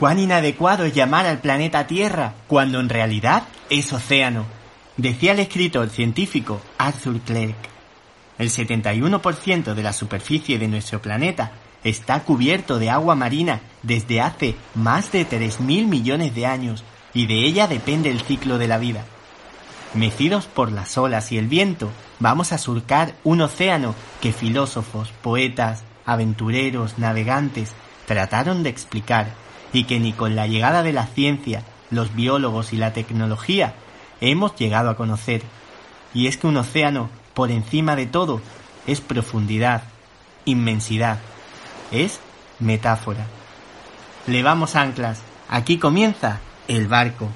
Cuán inadecuado es llamar al planeta Tierra cuando en realidad es océano, decía el escritor científico Arthur Clarke. El 71% de la superficie de nuestro planeta está cubierto de agua marina desde hace más de 3.000 millones de años y de ella depende el ciclo de la vida. Mecidos por las olas y el viento, vamos a surcar un océano que filósofos, poetas, aventureros, navegantes trataron de explicar y que ni con la llegada de la ciencia, los biólogos y la tecnología hemos llegado a conocer. Y es que un océano, por encima de todo, es profundidad, inmensidad, es metáfora. Levamos anclas, aquí comienza el barco.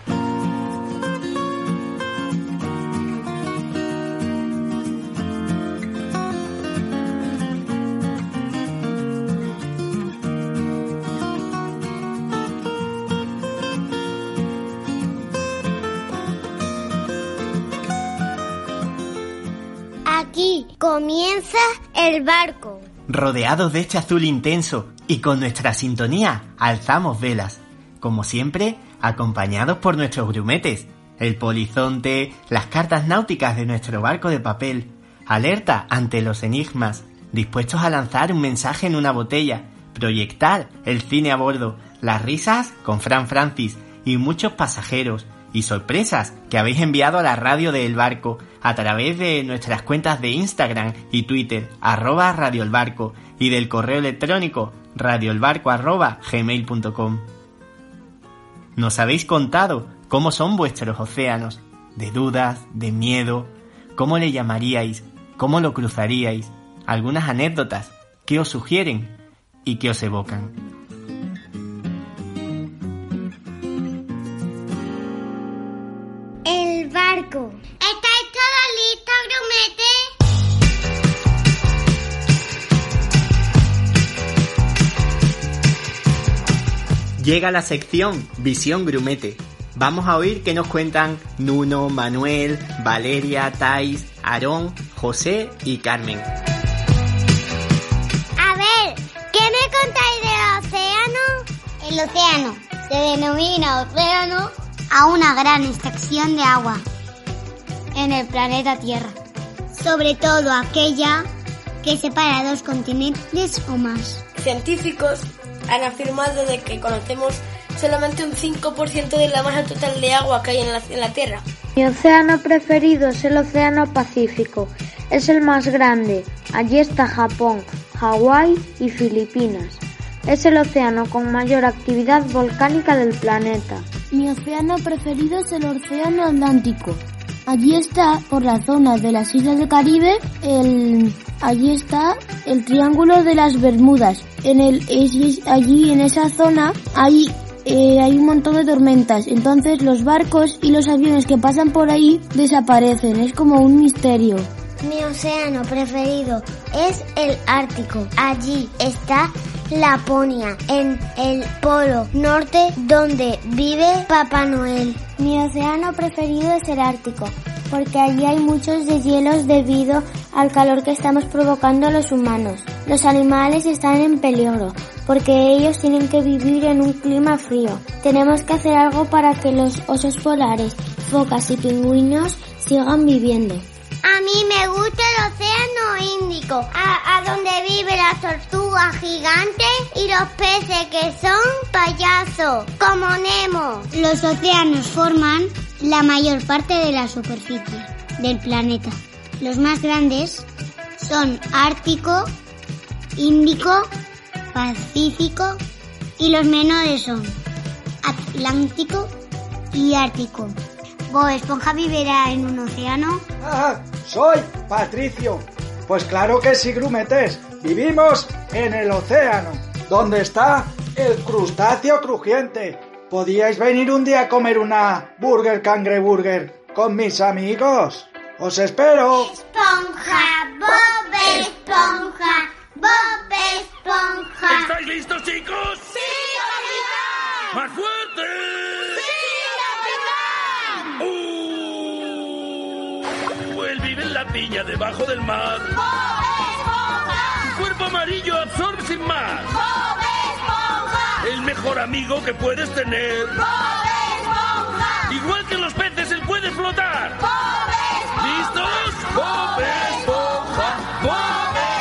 El barco. Rodeados de este azul intenso y con nuestra sintonía, alzamos velas. Como siempre, acompañados por nuestros grumetes, el polizonte, las cartas náuticas de nuestro barco de papel, alerta ante los enigmas, dispuestos a lanzar un mensaje en una botella, proyectar el cine a bordo, las risas con Fran Francis y muchos pasajeros, y sorpresas que habéis enviado a la radio del barco a través de nuestras cuentas de Instagram y Twitter, arroba Radio el Barco, y del correo electrónico radioelbarco arroba gmail.com. Nos habéis contado cómo son vuestros océanos, de dudas, de miedo, cómo le llamaríais, cómo lo cruzaríais, algunas anécdotas que os sugieren y que os evocan. ¿Estáis todos listos, grumete? Llega la sección Visión Grumete. Vamos a oír qué nos cuentan Nuno, Manuel, Valeria, Tais, Aarón, José y Carmen. A ver, ¿qué me contáis del océano? El océano se denomina océano a una gran extracción de agua en el planeta Tierra. Sobre todo aquella que separa dos continentes o más. Científicos han afirmado de que conocemos solamente un 5% de la masa total de agua que hay en la, en la Tierra. Mi océano preferido es el Océano Pacífico. Es el más grande. Allí está Japón, Hawái y Filipinas. Es el océano con mayor actividad volcánica del planeta. Mi océano preferido es el Océano Atlántico. Allí está, por la zona de las Islas del Caribe, el, allí está el Triángulo de las Bermudas. En el, allí en esa zona hay, eh, hay un montón de tormentas. Entonces los barcos y los aviones que pasan por ahí desaparecen. Es como un misterio. Mi océano preferido es el Ártico. Allí está Laponia, en el polo norte donde vive Papá Noel. Mi océano preferido es el Ártico, porque allí hay muchos deshielos debido al calor que estamos provocando los humanos. Los animales están en peligro, porque ellos tienen que vivir en un clima frío. Tenemos que hacer algo para que los osos polares, focas y pingüinos sigan viviendo. A mí me gusta el océano Índico, a, a donde viven las tortugas gigantes y los peces que son payasos, como Nemo. Los océanos forman la mayor parte de la superficie del planeta. Los más grandes son Ártico, Índico, Pacífico y los menores son Atlántico y Ártico. ¿Bob Esponja vivirá en un océano? Soy Patricio. Pues claro que sí, grumetes. Vivimos en el océano, donde está el crustáceo crujiente. ¿Podíais venir un día a comer una burger cangreburger con mis amigos? ¡Os espero! Esponja, Bob Esponja, Bob Esponja. ¿Estáis listos, chicos? ¡Sí, capitán! ¡Más fuerte! ¡Sí, capitán! ¡Uh! Él vive en la piña debajo del mar. Su cuerpo amarillo absorbe sin más. El mejor amigo que puedes tener. Igual que los peces, él puede flotar. ¿Listos? Bob Esponja, Bob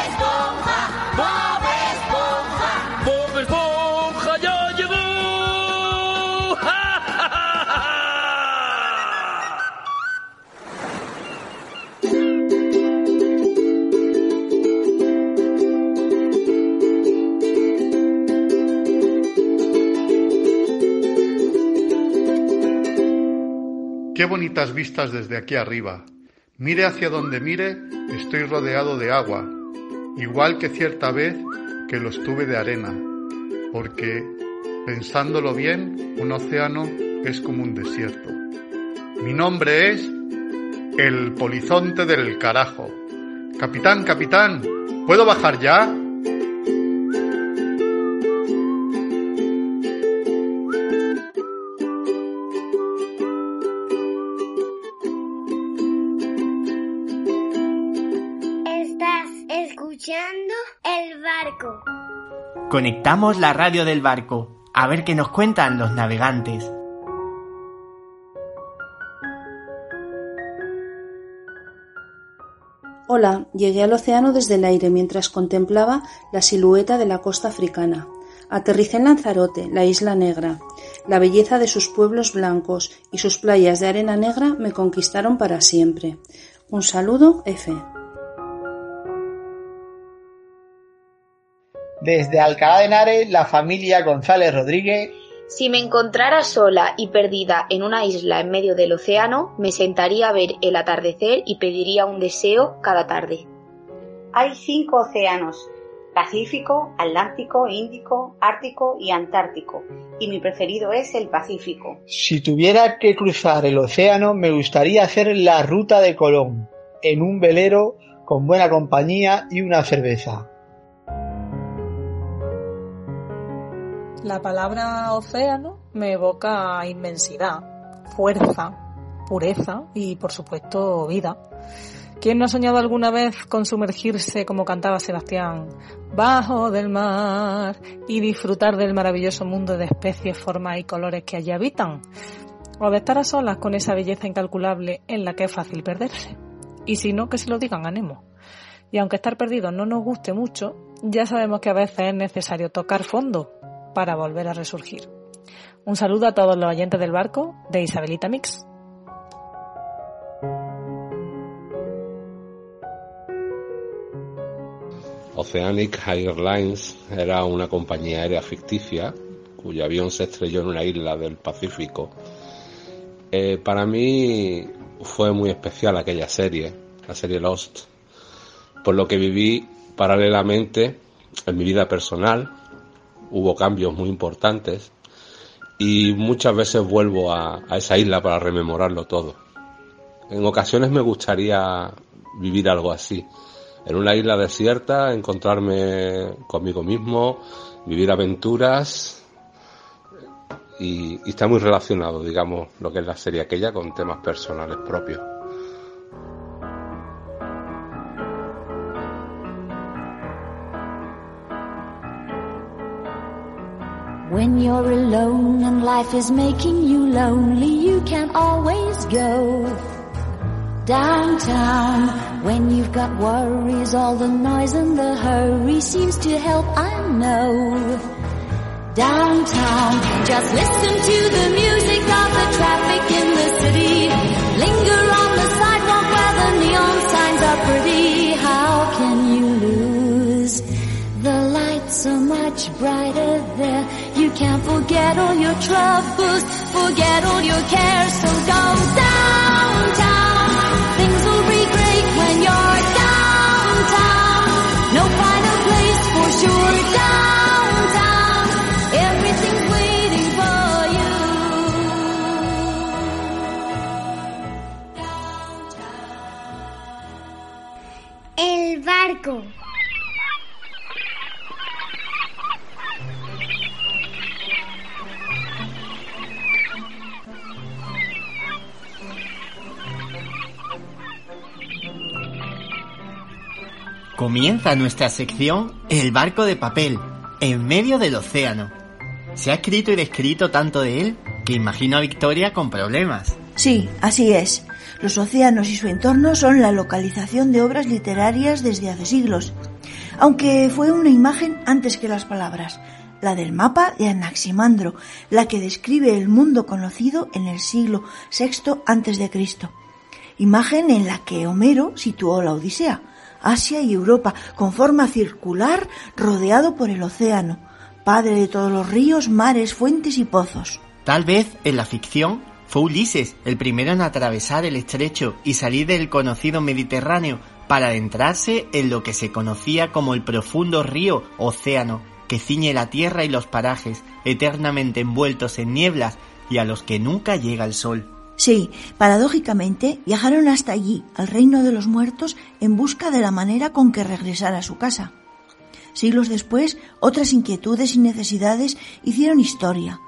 Qué bonitas vistas desde aquí arriba. Mire hacia donde mire, estoy rodeado de agua, igual que cierta vez que lo estuve de arena, porque, pensándolo bien, un océano es como un desierto. Mi nombre es el polizonte del carajo. Capitán, capitán, ¿puedo bajar ya? Conectamos la radio del barco, a ver qué nos cuentan los navegantes. Hola, llegué al océano desde el aire mientras contemplaba la silueta de la costa africana. Aterricé en Lanzarote, la isla negra. La belleza de sus pueblos blancos y sus playas de arena negra me conquistaron para siempre. Un saludo, F. Desde Alcalá de Henares, la familia González Rodríguez Si me encontrara sola y perdida en una isla en medio del océano, me sentaría a ver el atardecer y pediría un deseo cada tarde. Hay cinco océanos, Pacífico, Atlántico, Índico, Ártico y Antártico, y mi preferido es el Pacífico. Si tuviera que cruzar el océano, me gustaría hacer la ruta de Colón, en un velero con buena compañía y una cerveza. La palabra océano me evoca inmensidad, fuerza, pureza y, por supuesto, vida. ¿Quién no ha soñado alguna vez con sumergirse, como cantaba Sebastián, bajo del mar y disfrutar del maravilloso mundo de especies, formas y colores que allí habitan? O de estar a solas con esa belleza incalculable en la que es fácil perderse. Y si no, que se lo digan a Nemo. Y aunque estar perdido no nos guste mucho, ya sabemos que a veces es necesario tocar fondo para volver a resurgir. Un saludo a todos los oyentes del barco de Isabelita Mix. Oceanic Airlines era una compañía aérea ficticia cuyo avión se estrelló en una isla del Pacífico. Eh, para mí fue muy especial aquella serie, la serie Lost, por lo que viví paralelamente en mi vida personal, hubo cambios muy importantes y muchas veces vuelvo a, esa isla para rememorarlo todo. En ocasiones me gustaría vivir algo así, en una isla desierta, encontrarme conmigo mismo, vivir aventuras y, está muy relacionado, digamos, lo que es la serie aquella con temas personales propios. When you're alone and life is making you lonely, you can always go downtown. When you've got worries, all the noise and the hurry seems to help, I know. Downtown, just listen to the music of the traffic in the city. Linger on the sidewalk where the neon signs are pretty. How can you lose? The lights are much brighter there. Can't forget all your troubles, forget all your cares, so go downtown. Things will be great when you're downtown. No final place for sure downtown everything's waiting for you. Downtown. El barco. Comienza nuestra sección El barco de papel, en medio del océano. Se ha escrito y descrito tanto de él que imagino a Victoria con problemas. Sí, así es. Los océanos y su entorno son la localización de obras literarias desde hace siglos, aunque fue una imagen antes que las palabras, la del mapa de Anaximandro, la que describe el mundo conocido en el siglo VI antes de Cristo. Imagen en la que Homero situó la Odisea, Asia y Europa, con forma circular, rodeado por el océano, padre de todos los ríos, mares, fuentes y pozos. Tal vez en la ficción fue Ulises el primero en atravesar el estrecho y salir del conocido Mediterráneo para adentrarse en lo que se conocía como el profundo río océano que ciñe la tierra y los parajes, eternamente envueltos en nieblas y a los que nunca llega el sol. Sí, paradójicamente viajaron hasta allí, al reino de los muertos, en busca de la manera con que regresar a su casa. Siglos después, otras inquietudes y necesidades hicieron historia.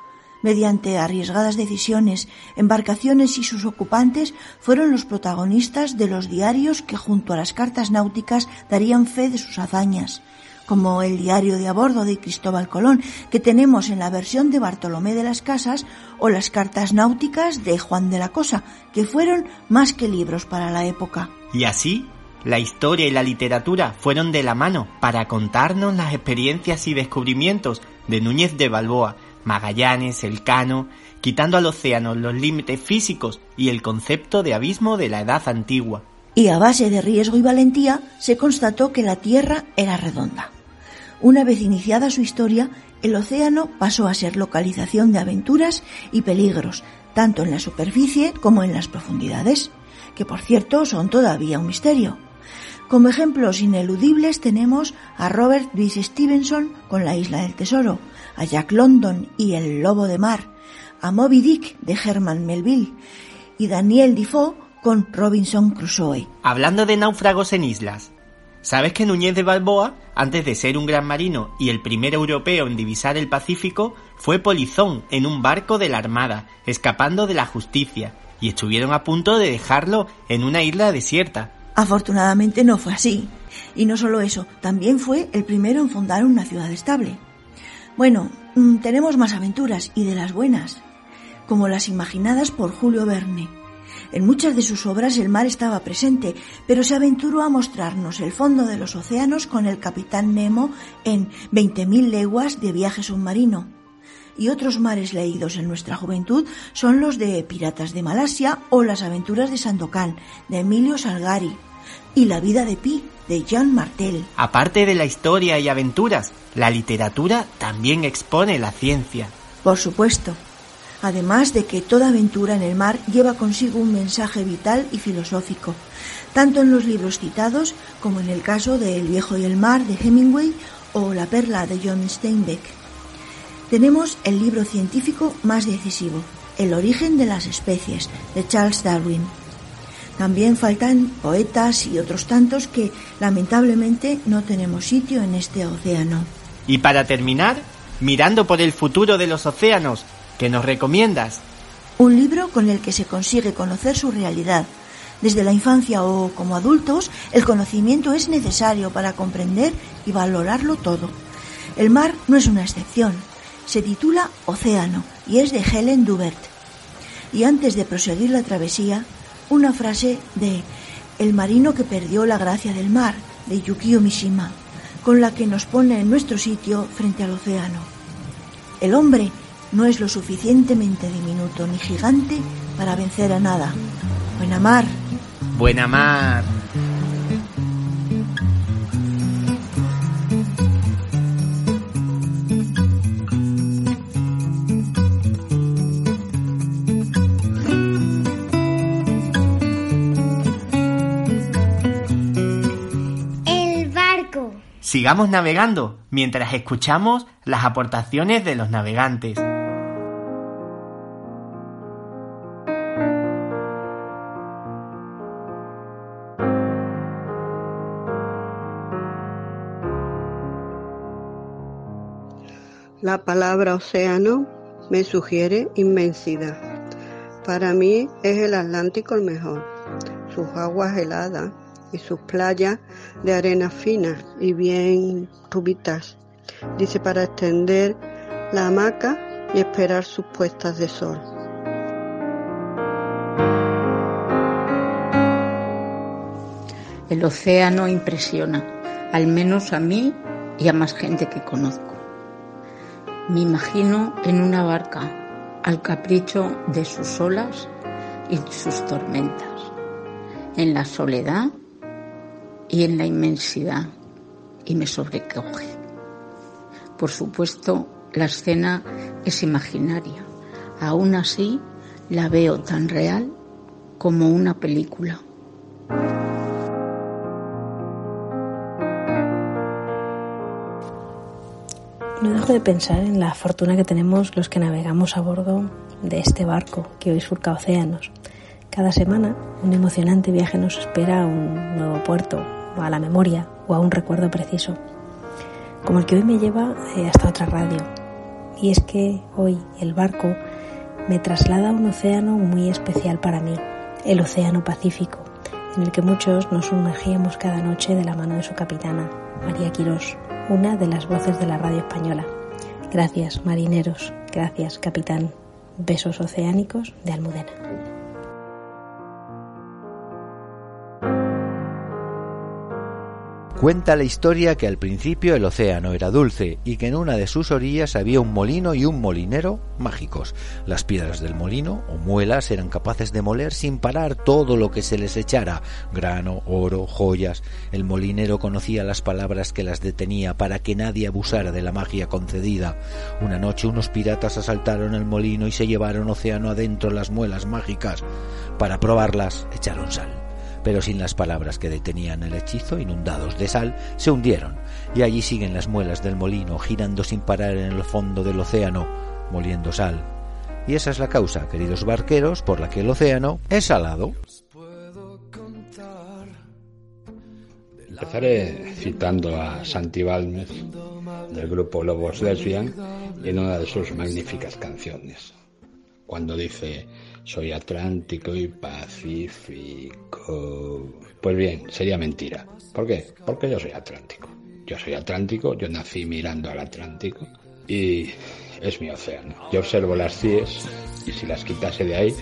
Mediante arriesgadas decisiones, embarcaciones y sus ocupantes fueron los protagonistas de los diarios que junto a las cartas náuticas darían fe de sus hazañas, como el diario de a bordo de Cristóbal Colón, que tenemos en la versión de Bartolomé de las Casas, o las cartas náuticas de Juan de la Cosa, que fueron más que libros para la época. Y así, la historia y la literatura fueron de la mano para contarnos las experiencias y descubrimientos de Núñez de Balboa, Magallanes, Elcano, quitando al océano los límites físicos y el concepto de abismo de la edad antigua. Y a base de riesgo y valentía se constató que la Tierra era redonda. Una vez iniciada su historia, el océano pasó a ser localización de aventuras y peligros, tanto en la superficie como en las profundidades, que por cierto son todavía un misterio. Como ejemplos ineludibles tenemos a Robert Louis Stevenson con La Isla del Tesoro, a Jack London y El Lobo de Mar, a Moby Dick de Herman Melville y Daniel Defoe con Robinson Crusoe. Hablando de náufragos en islas, ¿sabes que Núñez de Balboa, antes de ser un gran marino y el primer europeo en divisar el Pacífico, fue polizón en un barco de la Armada, escapando de la justicia, y estuvieron a punto de dejarlo en una isla desierta? Afortunadamente no fue así. Y no solo eso, también fue el primero en fundar una ciudad estable. Bueno, mm, tenemos más aventuras y de las buenas, como las imaginadas por Julio Verne. En muchas de sus obras el mar estaba presente, pero se aventuró a mostrarnos el fondo de los océanos con el capitán Nemo en 20.000 leguas de viaje submarino. Y otros mares leídos en nuestra juventud son los de Piratas de Malasia o Las aventuras de Sandokan, de Emilio Salgari, y La vida de Pi, de Jean Martel. Aparte de la historia y aventuras, la literatura también expone la ciencia. Por supuesto. Además de que toda aventura en el mar lleva consigo un mensaje vital y filosófico, tanto en los libros citados como en el caso de El viejo y el mar de Hemingway o La perla de John Steinbeck. Tenemos el libro científico más decisivo, El origen de las especies, de Charles Darwin. También faltan poetas y otros tantos que lamentablemente no tenemos sitio en este océano. Y para terminar, mirando por el futuro de los océanos, ¿qué nos recomiendas? Un libro con el que se consigue conocer su realidad. Desde la infancia o como adultos, el conocimiento es necesario para comprender y valorarlo todo. El mar no es una excepción. Se titula Océano y es de Helen Dubert. Y antes de proseguir la travesía, una frase de El marino que perdió la gracia del mar, de Yukio Mishima, con la que nos pone en nuestro sitio frente al océano. El hombre no es lo suficientemente diminuto ni gigante para vencer a nada. Buena mar. Buena mar. El barco. sigamos navegando mientras escuchamos las aportaciones de los navegantes. La palabra océano me sugiere inmensidad. Para mí es el Atlántico el mejor. Sus aguas heladas y sus playas de arena fina y bien rubitas. Dice para extender la hamaca y esperar sus puestas de sol. El océano impresiona, al menos a mí y a más gente que conozco. Me imagino en una barca, al capricho de sus olas y sus tormentas, en la soledad y en la inmensidad, y me sobrecoge. Por supuesto, la escena es imaginaria, aún así la veo tan real como una película. No dejo de pensar en la fortuna que tenemos los que navegamos a bordo de este barco que hoy surca océanos. Cada semana un emocionante viaje nos espera a un nuevo puerto, a la memoria, o a un recuerdo preciso, como el que hoy me lleva eh, hasta otra radio. Y es que hoy el barco me traslada a un océano muy especial para mí, el Océano Pacífico, en el que muchos nos sumergíamos cada noche de la mano de su capitana, María Quirós una de las voces de la radio española. Gracias, marineros. Gracias, capitán. Besos oceánicos de Almudena. Cuenta la historia que al principio el océano era dulce y que en una de sus orillas había un molino y un molinero mágicos. Las piedras del molino o muelas eran capaces de moler sin parar todo lo que se les echara, grano, oro, joyas. El molinero conocía las palabras que las detenía para que nadie abusara de la magia concedida. Una noche unos piratas asaltaron el molino y se llevaron océano adentro las muelas mágicas. Para probarlas echaron sal pero sin las palabras que detenían el hechizo, inundados de sal, se hundieron, y allí siguen las muelas del molino girando sin parar en el fondo del océano, moliendo sal. Y esa es la causa, queridos barqueros, por la que el océano es salado. Empezaré citando a Santi Balmes del grupo Lobos Lesbian en una de sus magníficas canciones, cuando dice soy Atlántico y Pacífico. Pues bien, sería mentira. ¿Por qué? Porque yo soy Atlántico. Yo soy Atlántico, yo nací mirando al Atlántico y es mi océano. Yo observo las CIES y si las quitase de ahí,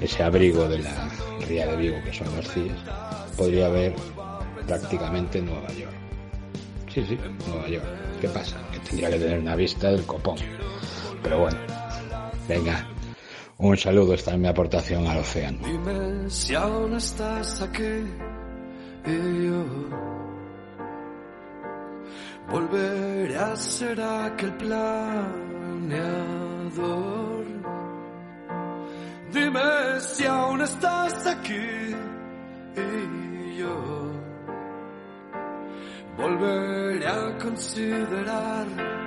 ese abrigo de la ría de Vigo que son las CIES, podría ver prácticamente Nueva York. Sí, sí, Nueva York. ¿Qué pasa? Que tendría que tener una vista del copón. Pero bueno, venga, un saludo, esta es mi aportación al océano. Dime si aún estás aquí y yo volveré a ser aquel planeador. Dime si aún estás aquí y yo volveré a considerar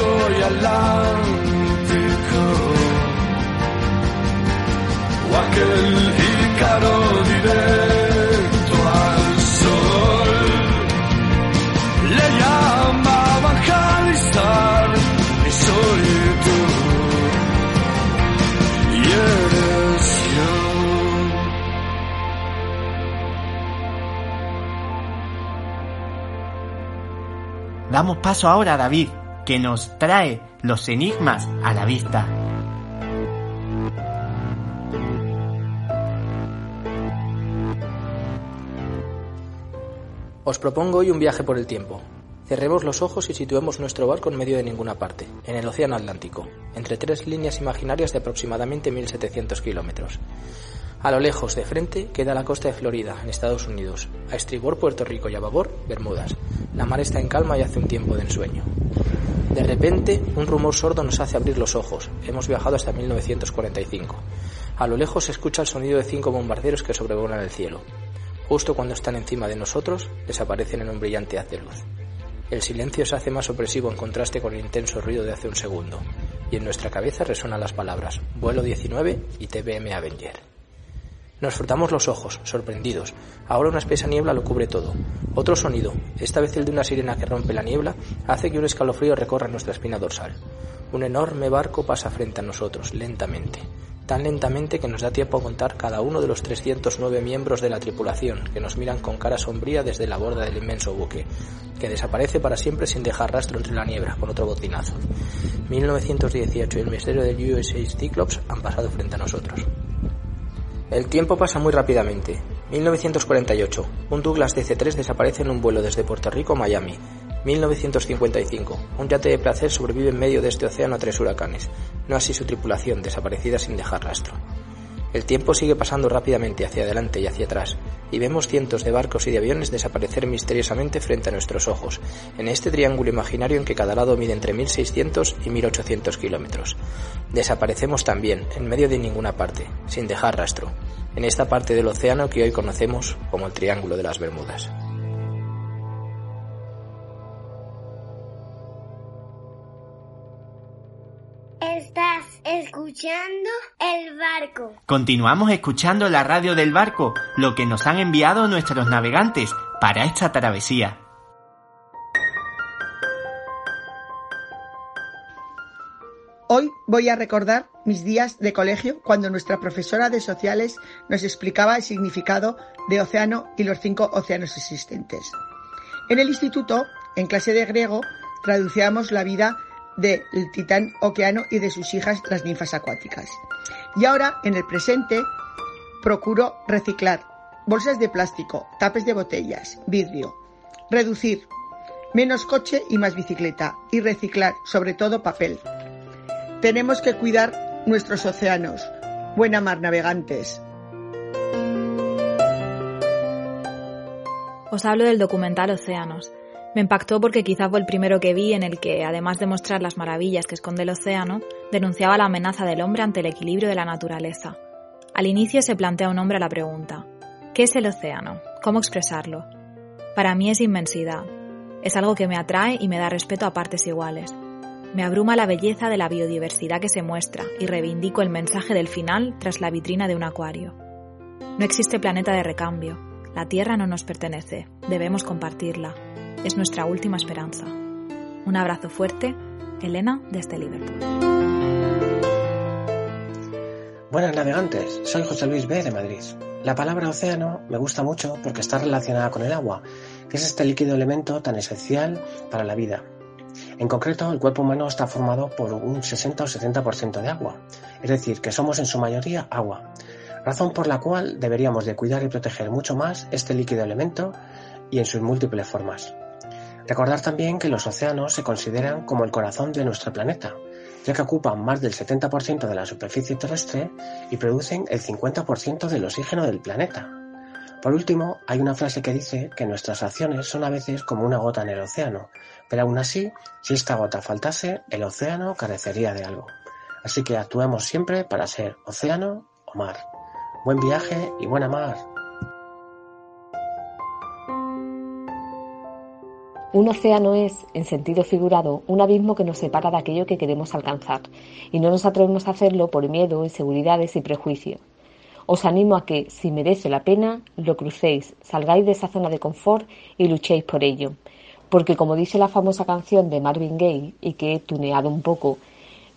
Pacífico y Atlántico. O aquel Ícaro directo al sol. Le llamaban Jalistar y soy tú. Y eres yo. Damos paso ahora David, que nos trae los enigmas a la vista. Os propongo hoy un viaje por el tiempo. Cerremos los ojos y situemos nuestro barco en medio de ninguna parte, en el Océano Atlántico, entre tres líneas imaginarias de aproximadamente 1700 kilómetros. A lo lejos, de frente, queda la costa de Florida, en Estados Unidos. A estribor, Puerto Rico y a babor, Bermudas. La mar está en calma y hace un tiempo de ensueño. De repente, un rumor sordo nos hace abrir los ojos. Hemos viajado hasta 1945. A lo lejos se escucha el sonido de cinco bombarderos que sobrevolan el cielo. Justo cuando están encima de nosotros, desaparecen en un brillante haz de luz. El silencio se hace más opresivo en contraste con el intenso ruido de hace un segundo, y en nuestra cabeza resuenan las palabras Vuelo 19 y TBM Avenger. Nos frotamos los ojos, sorprendidos. Ahora una espesa niebla lo cubre todo. Otro sonido, esta vez el de una sirena que rompe la niebla, hace que un escalofrío recorra nuestra espina dorsal. Un enorme barco pasa frente a nosotros, lentamente tan lentamente que nos da tiempo a contar cada uno de los 309 miembros de la tripulación, que nos miran con cara sombría desde la borda del inmenso buque, que desaparece para siempre sin dejar rastro entre la niebla, con otro botinazo. 1918 y el misterio del USA Cyclops han pasado frente a nosotros. El tiempo pasa muy rápidamente. 1948. Un Douglas DC-3 desaparece en un vuelo desde Puerto Rico a Miami. 1955. Un yate de placer sobrevive en medio de este océano a tres huracanes, no así su tripulación, desaparecida sin dejar rastro. El tiempo sigue pasando rápidamente hacia adelante y hacia atrás, y vemos cientos de barcos y de aviones desaparecer misteriosamente frente a nuestros ojos, en este triángulo imaginario en que cada lado mide entre 1600 y 1800 kilómetros. Desaparecemos también, en medio de ninguna parte, sin dejar rastro, en esta parte del océano que hoy conocemos como el Triángulo de las Bermudas. Escuchando el barco. Continuamos escuchando la radio del barco, lo que nos han enviado nuestros navegantes para esta travesía. Hoy voy a recordar mis días de colegio cuando nuestra profesora de sociales nos explicaba el significado de océano y los cinco océanos existentes. En el instituto, en clase de griego, traducíamos la vida del titán Oceano y de sus hijas las ninfas acuáticas. Y ahora, en el presente, procuro reciclar bolsas de plástico, tapes de botellas, vidrio, reducir, menos coche y más bicicleta, y reciclar, sobre todo papel. Tenemos que cuidar nuestros océanos. Buena mar, navegantes. Os hablo del documental Océanos. Me impactó porque quizá fue el primero que vi en el que, además de mostrar las maravillas que esconde el océano, denunciaba la amenaza del hombre ante el equilibrio de la naturaleza. Al inicio se plantea un hombre la pregunta, ¿qué es el océano? ¿Cómo expresarlo? Para mí es inmensidad. Es algo que me atrae y me da respeto a partes iguales. Me abruma la belleza de la biodiversidad que se muestra y reivindico el mensaje del final tras la vitrina de un acuario. No existe planeta de recambio. La Tierra no nos pertenece. Debemos compartirla. Es nuestra última esperanza. Un abrazo fuerte, Elena desde Liverpool. Buenas navegantes, soy José Luis B. de Madrid. La palabra océano me gusta mucho porque está relacionada con el agua, que es este líquido elemento tan esencial para la vida. En concreto, el cuerpo humano está formado por un 60 o 70% de agua, es decir, que somos en su mayoría agua, razón por la cual deberíamos de cuidar y proteger mucho más este líquido elemento y en sus múltiples formas. Recordar también que los océanos se consideran como el corazón de nuestro planeta, ya que ocupan más del 70% de la superficie terrestre y producen el 50% del oxígeno del planeta. Por último, hay una frase que dice que nuestras acciones son a veces como una gota en el océano, pero aún así, si esta gota faltase, el océano carecería de algo. Así que actuemos siempre para ser océano o mar. Buen viaje y buena mar. Un océano es, en sentido figurado, un abismo que nos separa de aquello que queremos alcanzar, y no nos atrevemos a hacerlo por miedo, inseguridades y prejuicio. Os animo a que, si merece la pena, lo crucéis, salgáis de esa zona de confort y luchéis por ello. Porque como dice la famosa canción de Marvin Gaye, y que he tuneado un poco,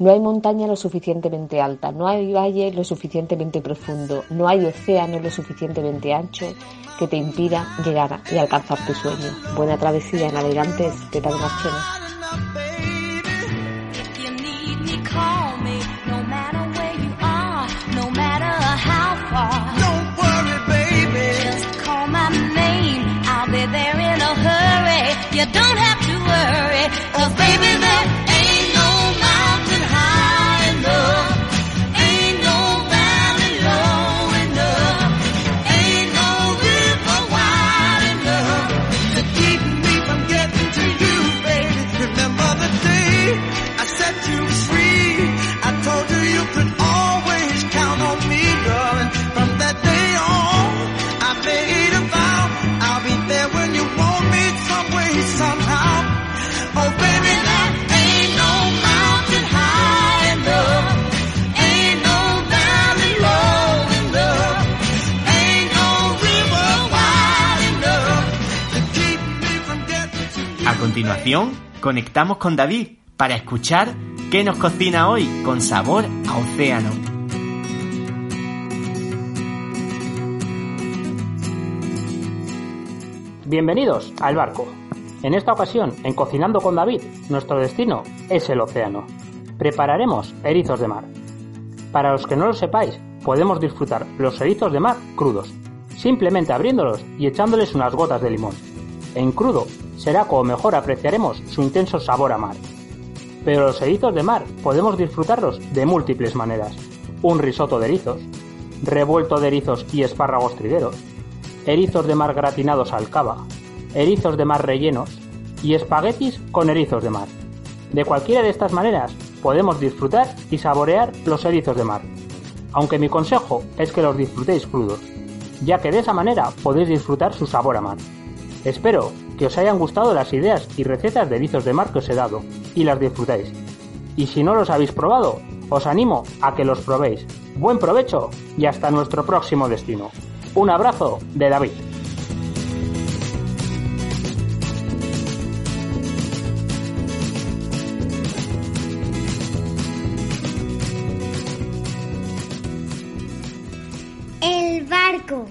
no hay montaña lo suficientemente alta, no hay valle lo suficientemente profundo, no hay océano lo suficientemente ancho que te impida llegar y alcanzar tu sueño. Buena travesía, navegantes de Padre continuación, conectamos con David para escuchar qué nos cocina hoy con sabor a océano. Bienvenidos al barco. En esta ocasión, en Cocinando con David, nuestro destino es el océano. Prepararemos erizos de mar. Para los que no lo sepáis, podemos disfrutar los erizos de mar crudos, simplemente abriéndolos y echándoles unas gotas de limón. En crudo será como mejor apreciaremos su intenso sabor a mar. Pero los erizos de mar podemos disfrutarlos de múltiples maneras. Un risotto de erizos, revuelto de erizos y espárragos trigueros, erizos de mar gratinados al cava, erizos de mar rellenos y espaguetis con erizos de mar. De cualquiera de estas maneras podemos disfrutar y saborear los erizos de mar. Aunque mi consejo es que los disfrutéis crudos, ya que de esa manera podéis disfrutar su sabor a mar. Espero que os hayan gustado las ideas y recetas de erizos de mar que os he dado y las disfrutéis. Y si no los habéis probado, os animo a que los probéis. Buen provecho y hasta nuestro próximo destino. Un abrazo de David.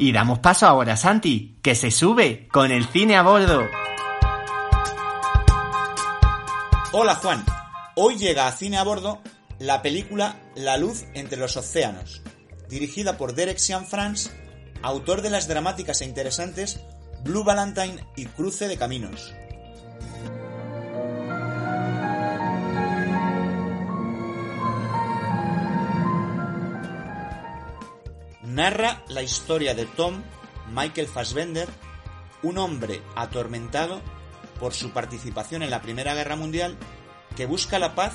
Y damos paso ahora a Santi, que se sube con el cine a bordo. Hola Juan, hoy llega a cine a bordo la película La luz entre los océanos, dirigida por Derek Cianfrance, autor de las dramáticas e interesantes Blue Valentine y Cruce de Caminos. Narra la historia de Tom Michael Fassbender, un hombre atormentado por su participación en la Primera Guerra Mundial que busca la paz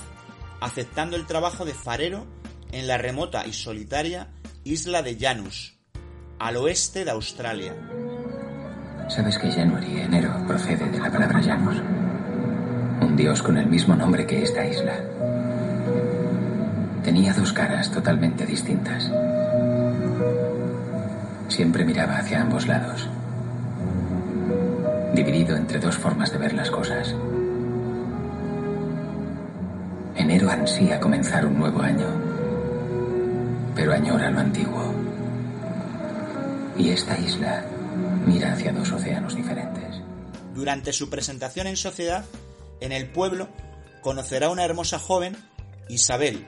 aceptando el trabajo de farero en la remota y solitaria isla de Janus, al oeste de Australia. ¿Sabes que January, enero, procede de la palabra Janus? Un dios con el mismo nombre que esta isla. Tenía dos caras totalmente distintas. Siempre miraba hacia ambos lados. Dividido entre dos formas de ver las cosas. Enero ansía comenzar un nuevo año, pero añora lo antiguo. Y esta isla mira hacia dos océanos diferentes. Durante su presentación en sociedad, en el pueblo, conocerá a una hermosa joven, Isabel,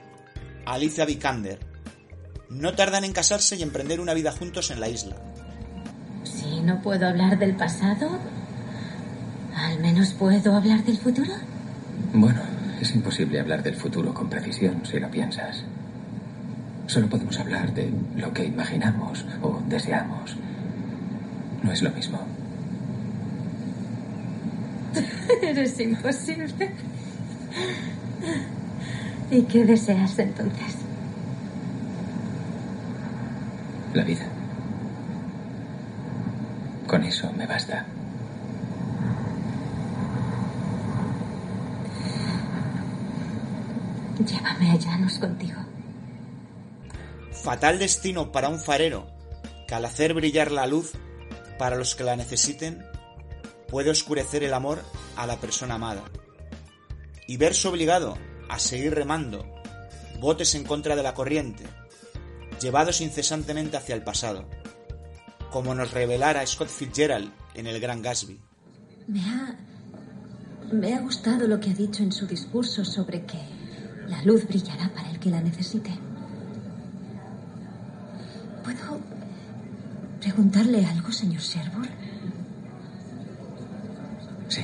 Alicia Vikander. No tardan en casarse y emprender una vida juntos en la isla. Si no puedo hablar del pasado, al menos puedo hablar del futuro. Bueno, es imposible hablar del futuro con precisión si lo piensas. Solo podemos hablar de lo que imaginamos o deseamos. No es lo mismo. Eres imposible. ¿Y qué deseas entonces? La vida. Con eso me basta. Llévame a Llanos contigo. Fatal destino para un farero que al hacer brillar la luz para los que la necesiten puede oscurecer el amor a la persona amada y verse obligado a seguir remando botes en contra de la corriente, llevados incesantemente hacia el pasado, como nos revelara Scott Fitzgerald en El Gran Gatsby. Me ha. Me ha gustado lo que ha dicho en su discurso sobre que la luz brillará para el que la necesite. ¿Puedo preguntarle algo, señor Sherwood? Sí.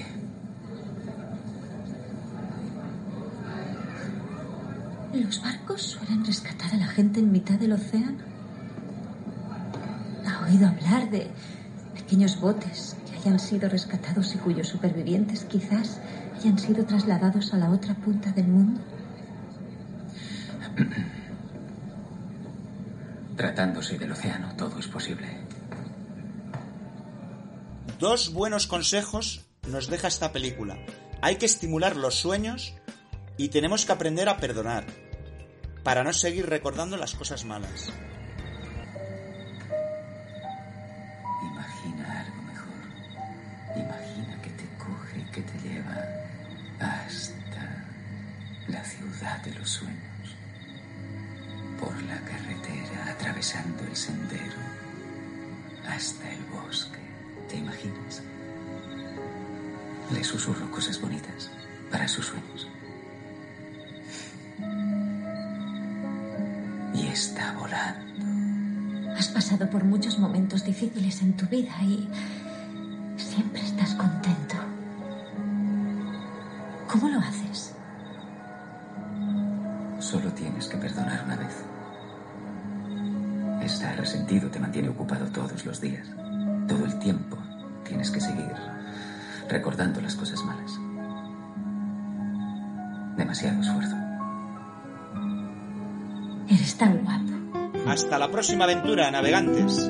¿Los barcos suelen rescatar a la gente en mitad del océano? ¿Ha oído hablar de pequeños botes que hayan sido rescatados y cuyos supervivientes quizás hayan sido trasladados a la otra punta del mundo? Tratándose del océano, todo es posible. Dos buenos consejos nos deja esta película. Hay que estimular los sueños y tenemos que aprender a perdonar para no seguir recordando las cosas malas. Imagina algo mejor. Imagina que te coge y que te lleva hasta la ciudad de los sueños. Por la carretera, atravesando el sendero, hasta el bosque. ¿Te imaginas? Le susurro cosas bonitas para sus pasado por muchos momentos difíciles en tu vida y siempre estás contento. ¿Cómo lo haces? Solo tienes que perdonar una vez. Estar resentido te mantiene ocupado todos los días. Todo el tiempo tienes que seguir recordando las cosas malas. Demasiado esfuerzo. Eres tan guapo. Hasta la próxima aventura, navegantes.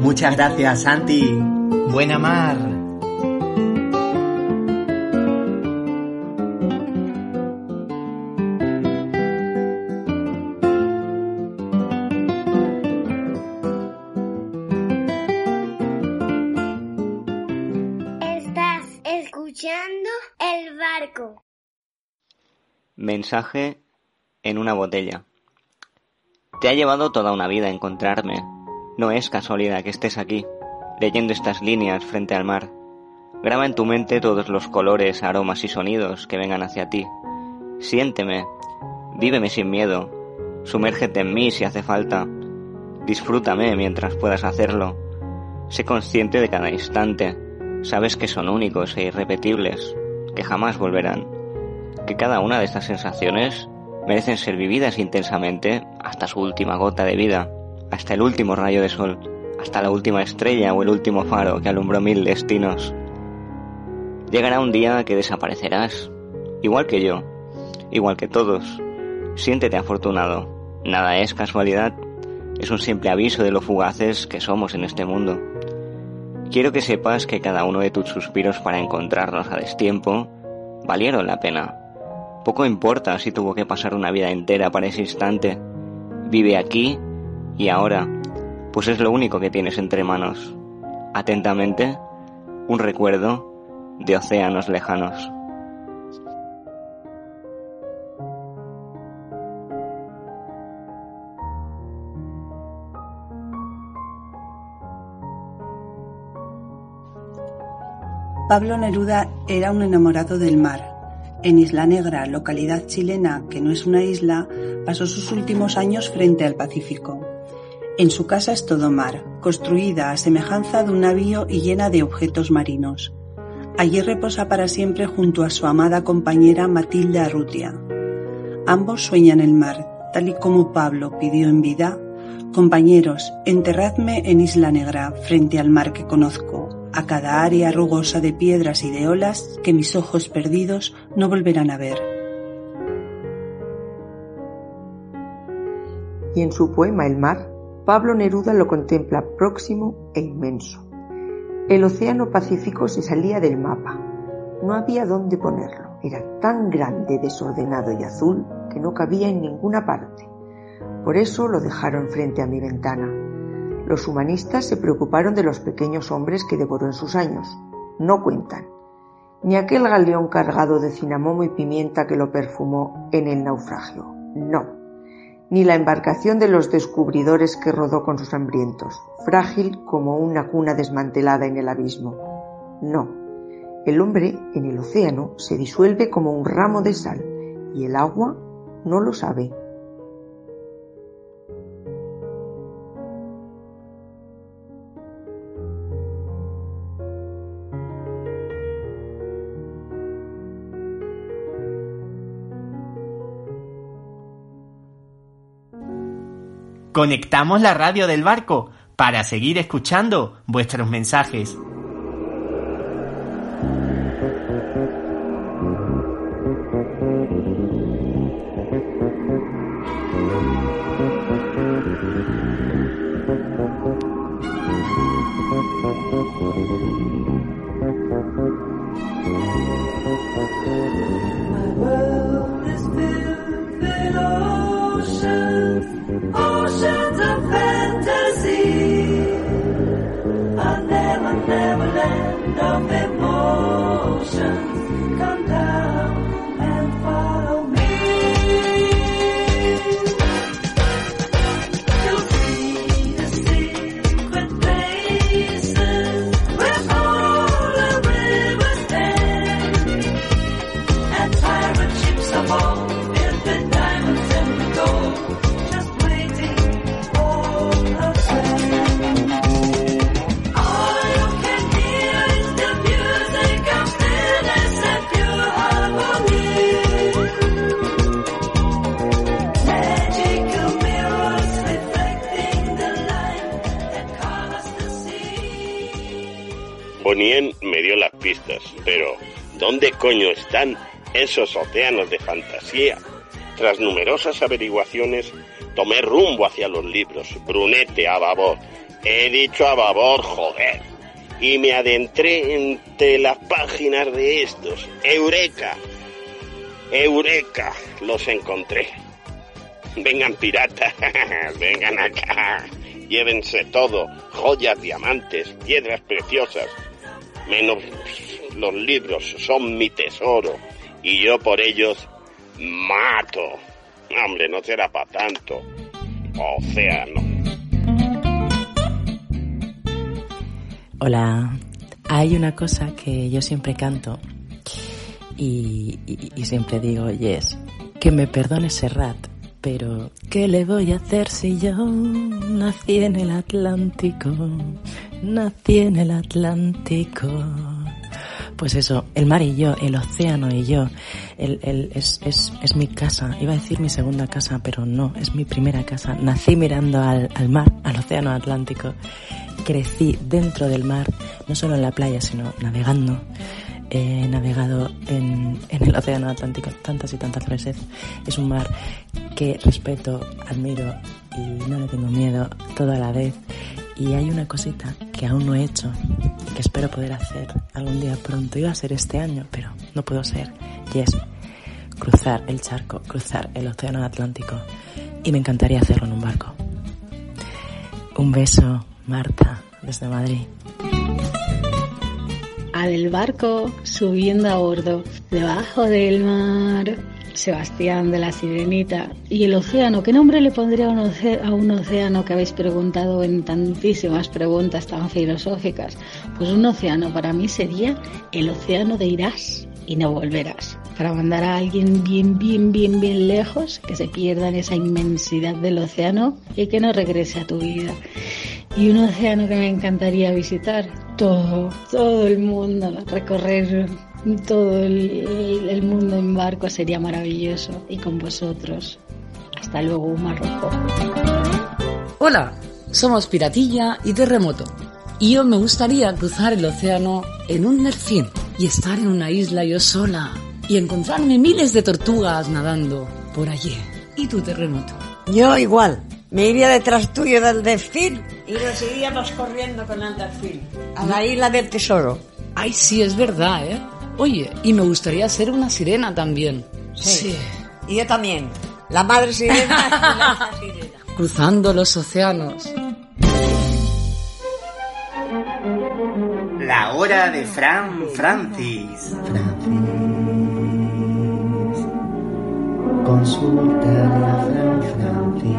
Muchas gracias, Santi. Buena mar. Estás escuchando el barco. Mensaje en una botella. Te ha llevado toda una vida encontrarme. No es casualidad que estés aquí, leyendo estas líneas frente al mar. Graba en tu mente todos los colores, aromas y sonidos que vengan hacia ti. Siénteme, víveme sin miedo, sumérgete en mí si hace falta. Disfrútame mientras puedas hacerlo. Sé consciente de cada instante. Sabes que son únicos e irrepetibles, que jamás volverán. Que cada una de estas sensaciones merecen ser vividas intensamente hasta su última gota de vida, hasta el último rayo de sol, hasta la última estrella o el último faro que alumbró mil destinos. Llegará un día que desaparecerás, igual que yo, igual que todos. Siéntete afortunado. Nada es casualidad, es un simple aviso de lo fugaces que somos en este mundo. Quiero que sepas que cada uno de tus suspiros para encontrarnos a destiempo valieron la pena. Poco importa si tuvo que pasar una vida entera para ese instante. Vive aquí y ahora, pues es lo único que tienes entre manos. Atentamente, un recuerdo de océanos lejanos. Pablo Neruda era un enamorado del mar. En Isla Negra, localidad chilena que no es una isla, pasó sus últimos años frente al Pacífico. En su casa es todo mar, construida a semejanza de un navío y llena de objetos marinos. Allí reposa para siempre junto a su amada compañera Matilda Arrutia. Ambos sueñan el mar, tal y como Pablo pidió en vida. Compañeros, enterradme en Isla Negra, frente al mar que conozco, a cada área rugosa de piedras y de olas que mis ojos perdidos no volverán a ver. Y en su poema El mar, Pablo Neruda lo contempla próximo e inmenso. El océano Pacífico se salía del mapa. No había dónde ponerlo. Era tan grande, desordenado y azul que no cabía en ninguna parte. Por eso lo dejaron frente a mi ventana. Los humanistas se preocuparon de los pequeños hombres que devoró en sus años. No cuentan. Ni aquel galeón cargado de cinamomo y pimienta que lo perfumó en el naufragio. No. Ni la embarcación de los descubridores que rodó con sus hambrientos, frágil como una cuna desmantelada en el abismo. No. El hombre en el océano se disuelve como un ramo de sal y el agua no lo sabe. Conectamos la radio del barco para seguir escuchando vuestros mensajes. Esos océanos de fantasía? Tras numerosas averiguaciones, tomé rumbo hacia los libros. Brunete a babor. He dicho a babor, joder. Y me adentré entre las páginas de estos. ¡Eureka! ¡Eureka! Los encontré. Vengan piratas, vengan acá. Llévense todo, joyas, diamantes, piedras preciosas. Menos los libros, son mi tesoro. Y yo por ellos mato. Hombre, no será para tanto. Océano. Hola, hay una cosa que yo siempre canto y, y- y siempre digo, yes, que me perdone Serrat, pero ¿qué le voy a hacer si yo nací en el Atlántico? Nací en el Atlántico. Pues eso, el mar y yo, el océano y yo, el, el- es, es, es mi casa. Iba a decir mi segunda casa, pero no, es mi primera casa. Nací mirando al, al mar, al océano Atlántico. Crecí dentro del mar, no solo en la playa, sino navegando. He navegado en, en el océano Atlántico tantas y tantas veces. Es un mar que respeto, admiro y no le tengo miedo todo a la vez. Y hay una cosita que aún no he hecho y que espero poder hacer algún día pronto. Iba a ser este año, pero no puedo ser. Y es cruzar el charco, cruzar el océano Atlántico. Y me encantaría hacerlo en un barco. Un beso, Marta, desde Madrid. A del barco subiendo a bordo, debajo del mar, Sebastián de la Sirenita y el océano. ¿Qué nombre le pondría a un, océano que habéis preguntado en tantísimas preguntas tan filosóficas? Pues un océano para mí sería el océano de irás y no volverás. Para mandar a alguien bien, bien, bien, bien lejos, que se pierda en esa inmensidad del océano y que no regrese a tu vida. Y un océano que me encantaría visitar, todo, todo el mundo, recorrer todo el, el mundo en barco sería maravilloso. Y con vosotros. Hasta luego, un rojo. Hola, somos Piratilla y Terremoto. Y yo me gustaría cruzar el océano en un delfín y estar en una isla yo sola y encontrarme miles de tortugas nadando por allí. ¿Y tu terremoto? Yo igual. Me iría detrás tuyo del delfín y nos iríamos corriendo con el delfín a la isla del tesoro. Ay, sí, es verdad, ¿eh? Oye, y me gustaría ser una sirena también. Sí. Y yo también. La madre sirena y la hija sirena. Cruzando los océanos. La hora de Fran Francis. Consulta a Fran Francis.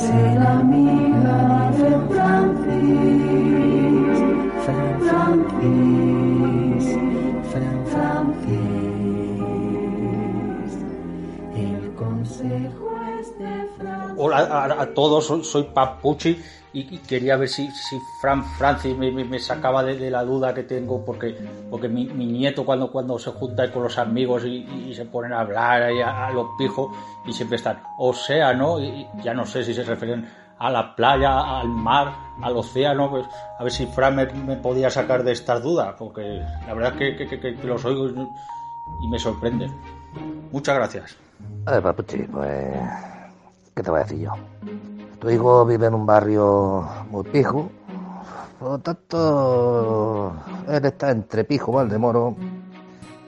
Ser amiga de Fran Hola a, todos, soy, Papuchi y, quería ver si, si Fran Francis me, sacaba de, la duda que tengo porque, porque mi, nieto cuando, cuando se junta con los amigos y, se ponen a hablar a, los pijos y siempre están océano y, y ya no sé si se refieren a la playa, al mar, al océano, pues a ver si Fran me, podía sacar de estas dudas porque la verdad es que, los oigo y- me sorprenden. Muchas gracias. A ver, Papuchi, pues. ¿Qué te voy a decir yo? Tu hijo vive en un barrio muy pijo. Por lo tanto, él está entre pijo, Valdemoro.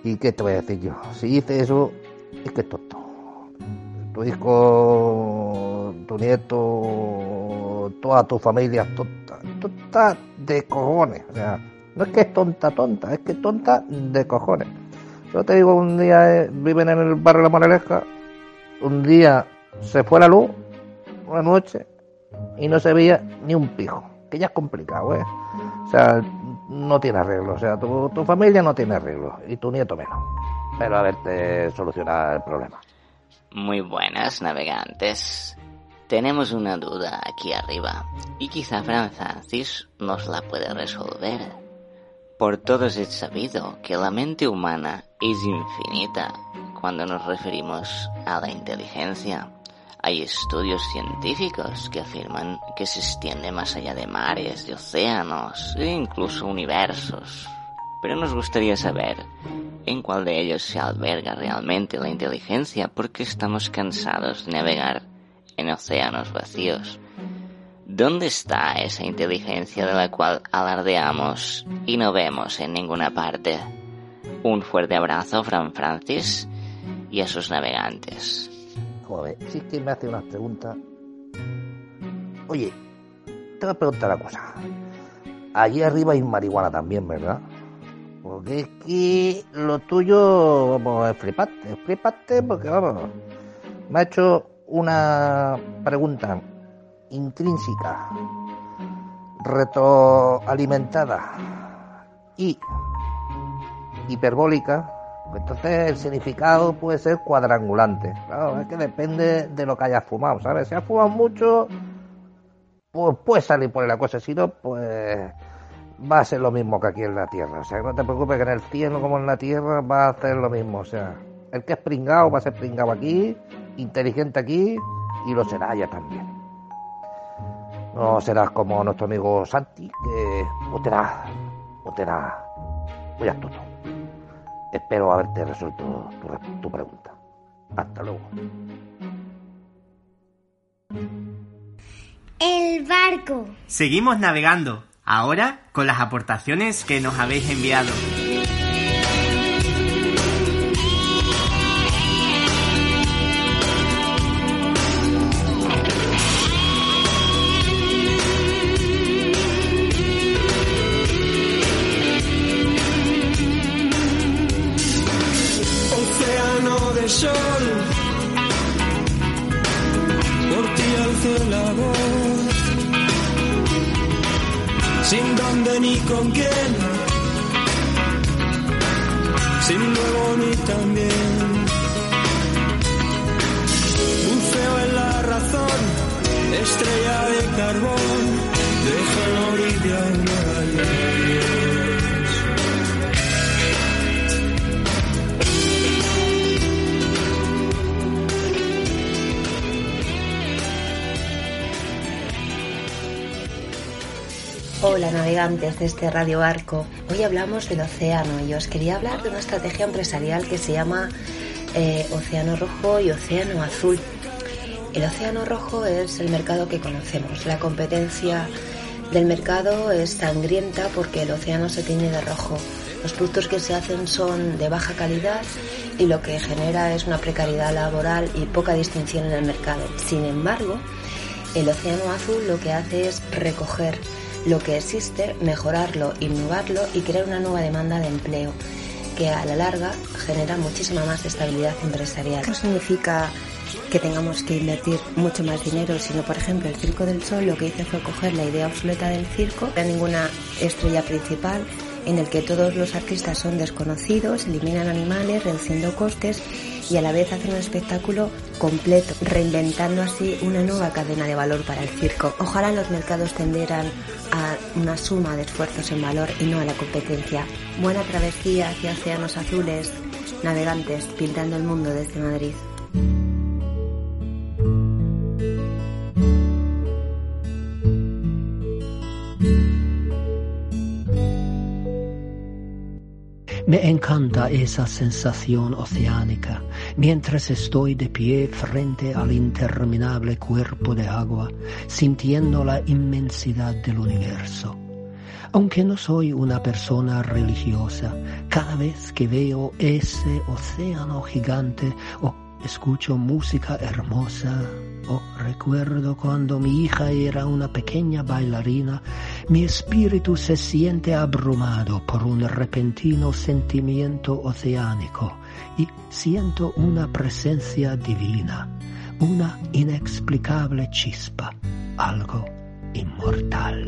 ¿Y qué te voy a decir yo? Si dice eso, es que es tonto. Tu hijo, tu nieto, toda tu familia es tonta. Tonta de cojones. O sea, no es que es tonta, tonta, es que es tonta de cojones. Yo te digo, un día eh, viven en el barrio la Moraleja, un día se fue la luz, una noche, y no se veía ni un pijo. Que ya es complicado, ¿eh? O sea, no tiene arreglo. O sea, tu, tu familia no tiene arreglo, y tu nieto menos. Pero a verte solucionar el problema. Muy buenas, navegantes. Tenemos una duda aquí arriba y quizá Fran Francis nos la puede resolver. Por todos es sabido que la mente humana es infinita cuando nos referimos a la inteligencia. Hay estudios científicos que afirman que se extiende más allá de mares, de océanos e incluso universos. Pero nos gustaría saber en cuál de ellos se alberga realmente la inteligencia porque estamos cansados de navegar en océanos vacíos. ¿Dónde está esa inteligencia de la cual alardeamos y no vemos en ninguna parte? Un fuerte abrazo, Fran Francis, y a sus navegantes. Joder, si es que me hace unas preguntas. Oye, te voy a preguntar una cosa. Allí arriba hay marihuana también, ¿verdad? Porque es que lo tuyo, vamos, es fliparte, es porque, vamos, me ha hecho una pregunta intrínseca, retroalimentada y hiperbólica, entonces el significado puede ser cuadrangulante. Claro, es que depende de lo que hayas fumado, ¿sabes? Si has fumado mucho, pues puede salir por la cosa, si no, pues va a ser lo mismo que aquí en la Tierra. O sea, no te preocupes que en el cielo como en la Tierra va a hacer lo mismo. O sea, el que es pringado va a ser pringado aquí, inteligente aquí y lo será allá también. No serás como nuestro amigo Santi, que o será, será muy astuto. Espero haberte resuelto tu, re- tu pregunta. Hasta luego. El barco. Seguimos navegando, ahora con las aportaciones que nos habéis enviado. Hola navegantes de este Radio Arco. Hoy hablamos del océano y os quería hablar de una estrategia empresarial que se llama eh, Océano Rojo y Océano Azul. El Océano Rojo es el mercado que conocemos. La competencia del mercado es sangrienta porque el océano se tiñe de rojo. Los productos que se hacen son de baja calidad y lo que genera es una precariedad laboral y poca distinción en el mercado. Sin embargo, el océano azul lo que hace es recoger lo que existe, mejorarlo, innovarlo y crear una nueva demanda de empleo que a la larga genera muchísima más estabilidad empresarial. No significa que tengamos que invertir mucho más dinero, sino por ejemplo el Circo del Sol lo que hizo fue coger la idea obsoleta del circo, no hay ninguna estrella principal en el que todos los artistas son desconocidos, eliminan animales, reduciendo costes y a la vez hacen un espectáculo completo, reinventando así una nueva cadena de valor para el circo. Ojalá los mercados tendieran a una suma de esfuerzos en valor y no a la competencia. Buena travesía hacia océanos azules, navegantes pintando el mundo desde Madrid. Me encanta esa sensación oceánica mientras estoy de pie frente al interminable cuerpo de agua, sintiendo la inmensidad del universo. Aunque no soy una persona religiosa, cada vez que veo ese océano gigante o escucho música hermosa o recuerdo cuando mi hija era una pequeña bailarina, mi espíritu se siente abrumado por un repentino sentimiento oceánico y siento una presencia divina, una inexplicable chispa, algo inmortal.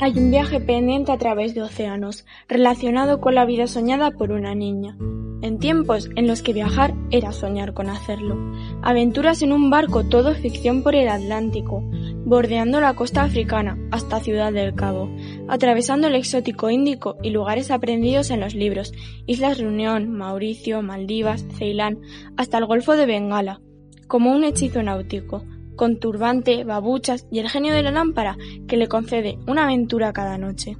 Hay un viaje pendiente a través de océanos, relacionado con la vida soñada por una niña. En tiempos en los que viajar era soñar con hacerlo. Aventuras en un barco, todo ficción por el Atlántico, bordeando la costa africana hasta Ciudad del Cabo, atravesando el exótico Índico y lugares aprendidos en los libros, Islas Reunión, Mauricio, Maldivas, Ceilán, hasta el Golfo de Bengala, como un hechizo náutico, con turbante, babuchas y el genio de la lámpara que le concede una aventura cada noche.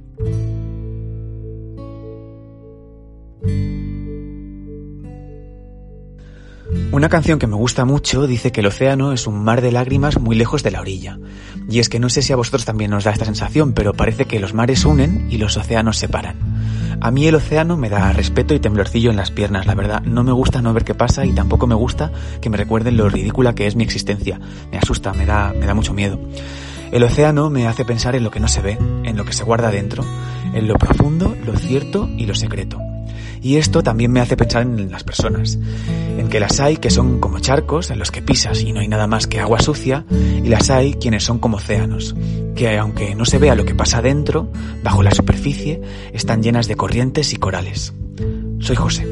Una canción que me gusta mucho dice que el océano es un mar de lágrimas muy lejos de la orilla. Y es que no sé si a vosotros también os da esta sensación, pero parece que los mares unen y los océanos separan. A mí el océano me da respeto y temblorcillo en las piernas, la verdad. No me gusta no ver qué pasa y tampoco me gusta que me recuerden lo ridícula que es mi existencia. Me asusta, me da, me da mucho miedo. El océano me hace pensar en lo que no se ve, en lo que se guarda dentro, en lo profundo, lo cierto y lo secreto. Y esto también me hace pensar en las personas, en que las hay que son como charcos en los que pisas y no hay nada más que agua sucia, y las hay quienes son como océanos, que aunque no se vea lo que pasa dentro, bajo la superficie, están llenas de corrientes y corales. Soy José.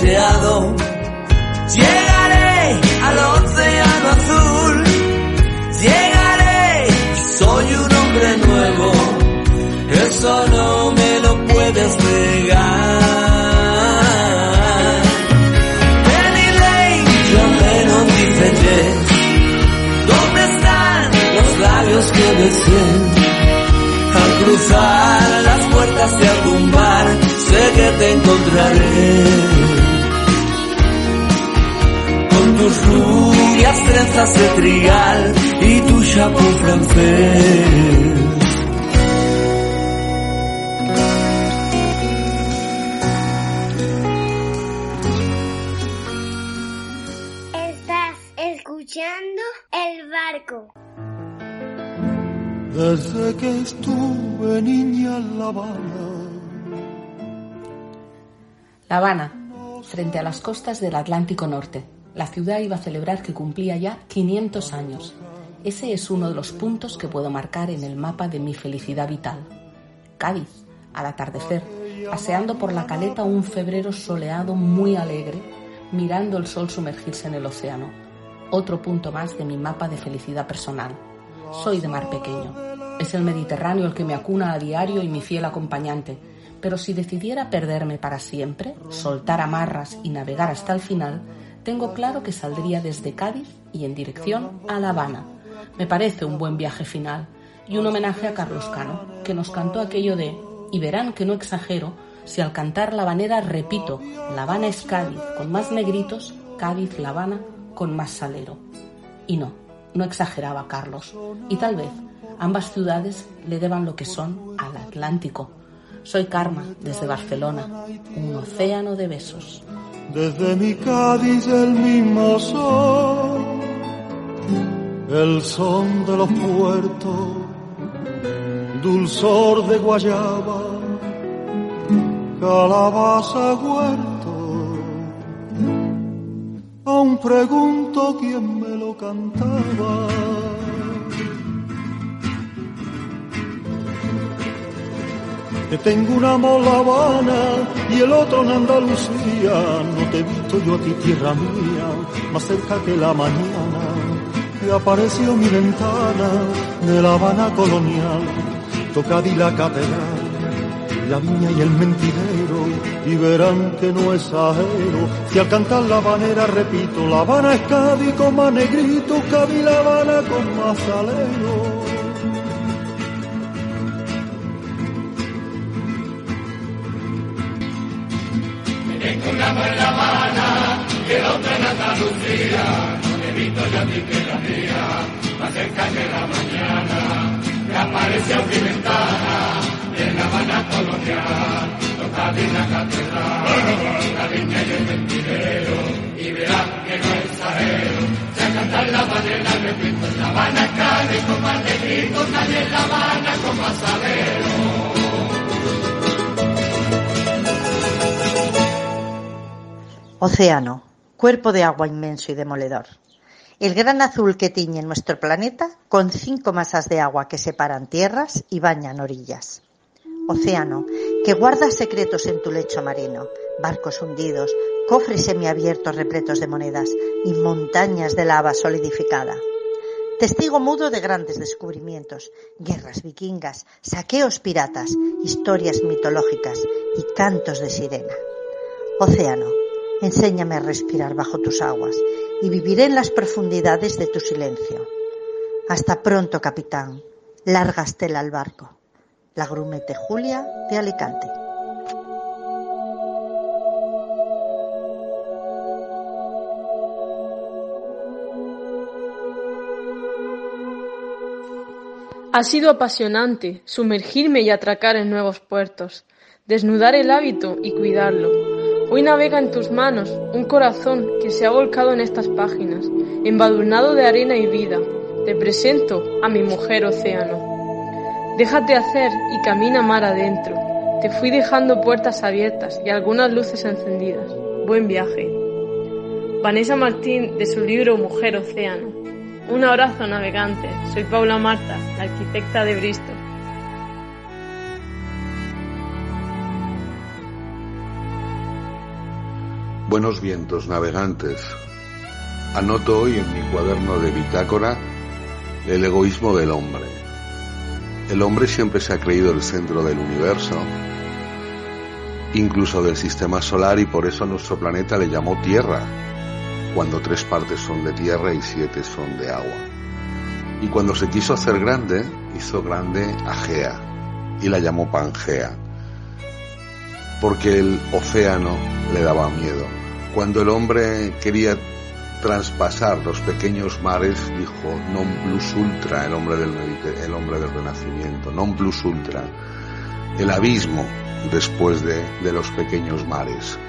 Viento tus rubias trenzas de trigal y tu chapeau francés. Estás escuchando el barco. Desde que estuve niña en La Habana, La Habana, frente a las costas del Atlántico Norte. La ciudad iba a celebrar que cumplía ya 500 años. Ese es uno de los puntos que puedo marcar en el mapa de mi felicidad vital. Cádiz, al atardecer, paseando por la caleta un febrero soleado muy alegre, mirando el sol sumergirse en el océano. Otro punto más de mi mapa de felicidad personal. Soy de mar pequeño. Es el Mediterráneo el que me acuna a diario y mi fiel acompañante. Pero si decidiera perderme para siempre, soltar amarras y navegar hasta el final, tengo claro que saldría desde Cádiz y en dirección a La Habana. Me parece un buen viaje final y un homenaje a Carlos Cano, que nos cantó aquello de, y verán que no exagero, si al cantar La Habanera repito, La Habana es Cádiz con más negritos, Cádiz La Habana con más salero. Y no, no exageraba Carlos. Y tal vez ambas ciudades le deban lo que son al Atlántico. Soy Karma, desde Barcelona, un océano de besos. Desde mi Cádiz el mismo sol, el son de los puertos, dulzor de guayaba, calabaza huerto. Aún pregunto quién me lo cantaba. Que tengo un amor La Habana y el otro en Andalucía. No te he visto yo a ti, tierra mía, más cerca que la mañana. Y apareció mi ventana de La Habana colonial, tocadí la catedral, la viña y el mentidero, y verán que no es ajero. Si al cantar la habanera repito, La Habana es Cádiz con más negrito, Cádiz La Habana con más salero. Amor en La Habana y el otro en Andalucía. He visto yo a ti tierra mía, más cerca que la mañana. Que aparece a mi ventana en La Habana colonial. Toca de la catedral, la viña y el mentidero. Y verán que no es ajero. Si a cantar la banera repito, La Habana Cádiz con más negrito, nadie en La Habana con más salero. Océano, cuerpo de agua inmenso y demoledor. El gran azul que tiñe nuestro planeta con cinco masas de agua que separan tierras y bañan orillas. Océano, que guarda secretos en tu lecho marino, barcos hundidos, cofres semiabiertos repletos de monedas y montañas de lava solidificada. Testigo mudo de grandes descubrimientos, guerras vikingas, saqueos piratas, historias mitológicas y cantos de sirena. Océano, Enséñame a respirar bajo tus aguas y viviré en las profundidades de tu silencio. Hasta pronto, capitán. Larga estela al barco. La grumete Julia de Alicante. Ha sido apasionante sumergirme y atracar en nuevos puertos, desnudar el hábito y cuidarlo. Hoy navega en tus manos un corazón que se ha volcado en estas páginas, embadurnado de arena y vida. Te presento a mi mujer océano. Déjate hacer y camina mar adentro. Te fui dejando puertas abiertas y algunas luces encendidas. Buen viaje. Vanessa Martín de su libro Mujer Océano. Un abrazo navegante. Soy Paula Marta, la arquitecta de Bristol. Buenos vientos navegantes. Anoto hoy en mi cuaderno de bitácora el egoísmo del hombre. El hombre siempre se ha creído el centro del universo, incluso del sistema solar, y por eso nuestro planeta le llamó Tierra, cuando tres partes son de tierra y siete son de agua. Y cuando se quiso hacer grande, hizo grande a Gea y la llamó Pangea, porque el océano le daba miedo. Cuando el hombre quería traspasar los pequeños mares, dijo non plus ultra, el hombre del, el hombre del Renacimiento, non plus ultra, el abismo después de, de los pequeños mares.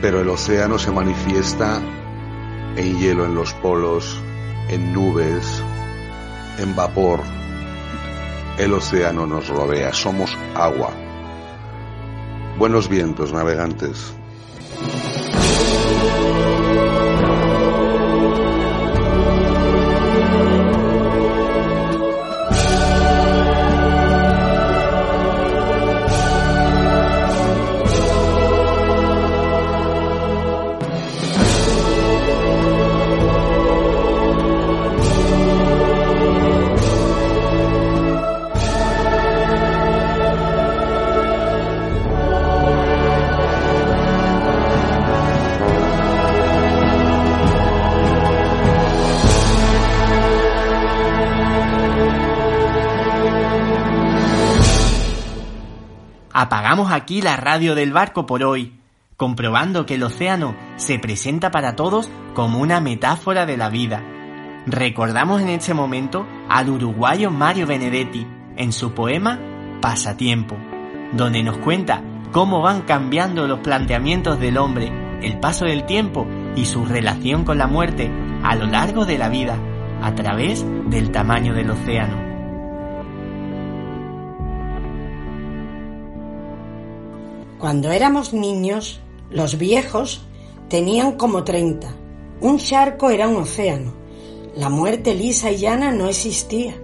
Pero el océano se manifiesta en hielo en los polos, en nubes, en vapor. El océano nos rodea, somos agua. Buenos vientos, navegantes. Thank you. Apagamos aquí la radio del barco por hoy, comprobando que el océano se presenta para todos como una metáfora de la vida. Recordamos en este momento al uruguayo Mario Benedetti en su poema Pasatiempo, donde nos cuenta cómo van cambiando los planteamientos del hombre, el paso del tiempo y su relación con la muerte a lo largo de la vida, a través del tamaño del océano. Cuando éramos niños, los viejos tenían como 30. Un charco era un océano. La muerte lisa y llana no existía.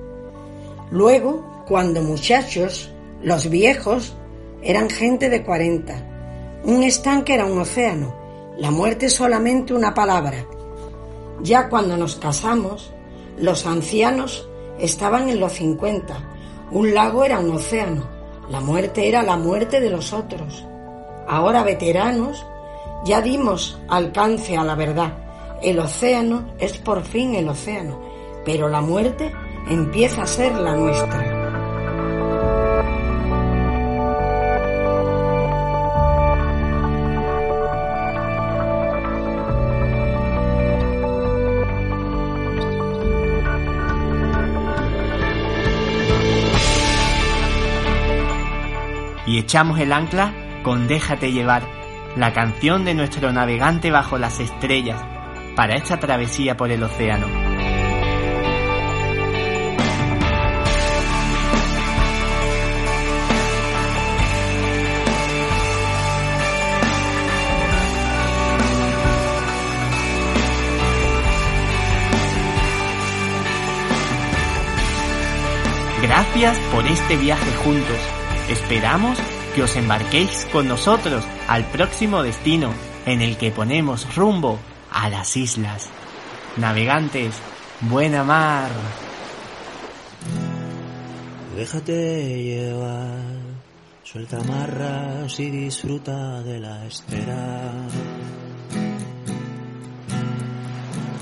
Luego, cuando muchachos, Los viejos eran gente de 40. Un estanque era un océano. La muerte solamente una palabra. Ya cuando nos casamos, los ancianos estaban en los 50. Un lago era un océano. La muerte era la muerte de los otros. Ahora veteranos, ya dimos alcance a la verdad. El océano es por fin el océano, pero la muerte empieza a ser la nuestra. Y echamos el ancla con Déjate llevar, la canción de nuestro navegante bajo las estrellas, para esta travesía por el océano. Gracias por este viaje juntos. Esperamos que os embarquéis con nosotros al próximo destino en el que ponemos rumbo a las islas. Navegantes, buena mar. Déjate llevar, suelta amarras y disfruta de la espera.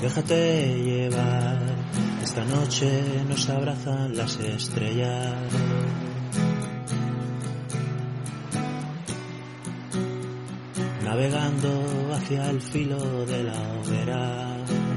Déjate llevar, esta noche nos abrazan las estrellas. Navegando hacia el filo de la hoguera.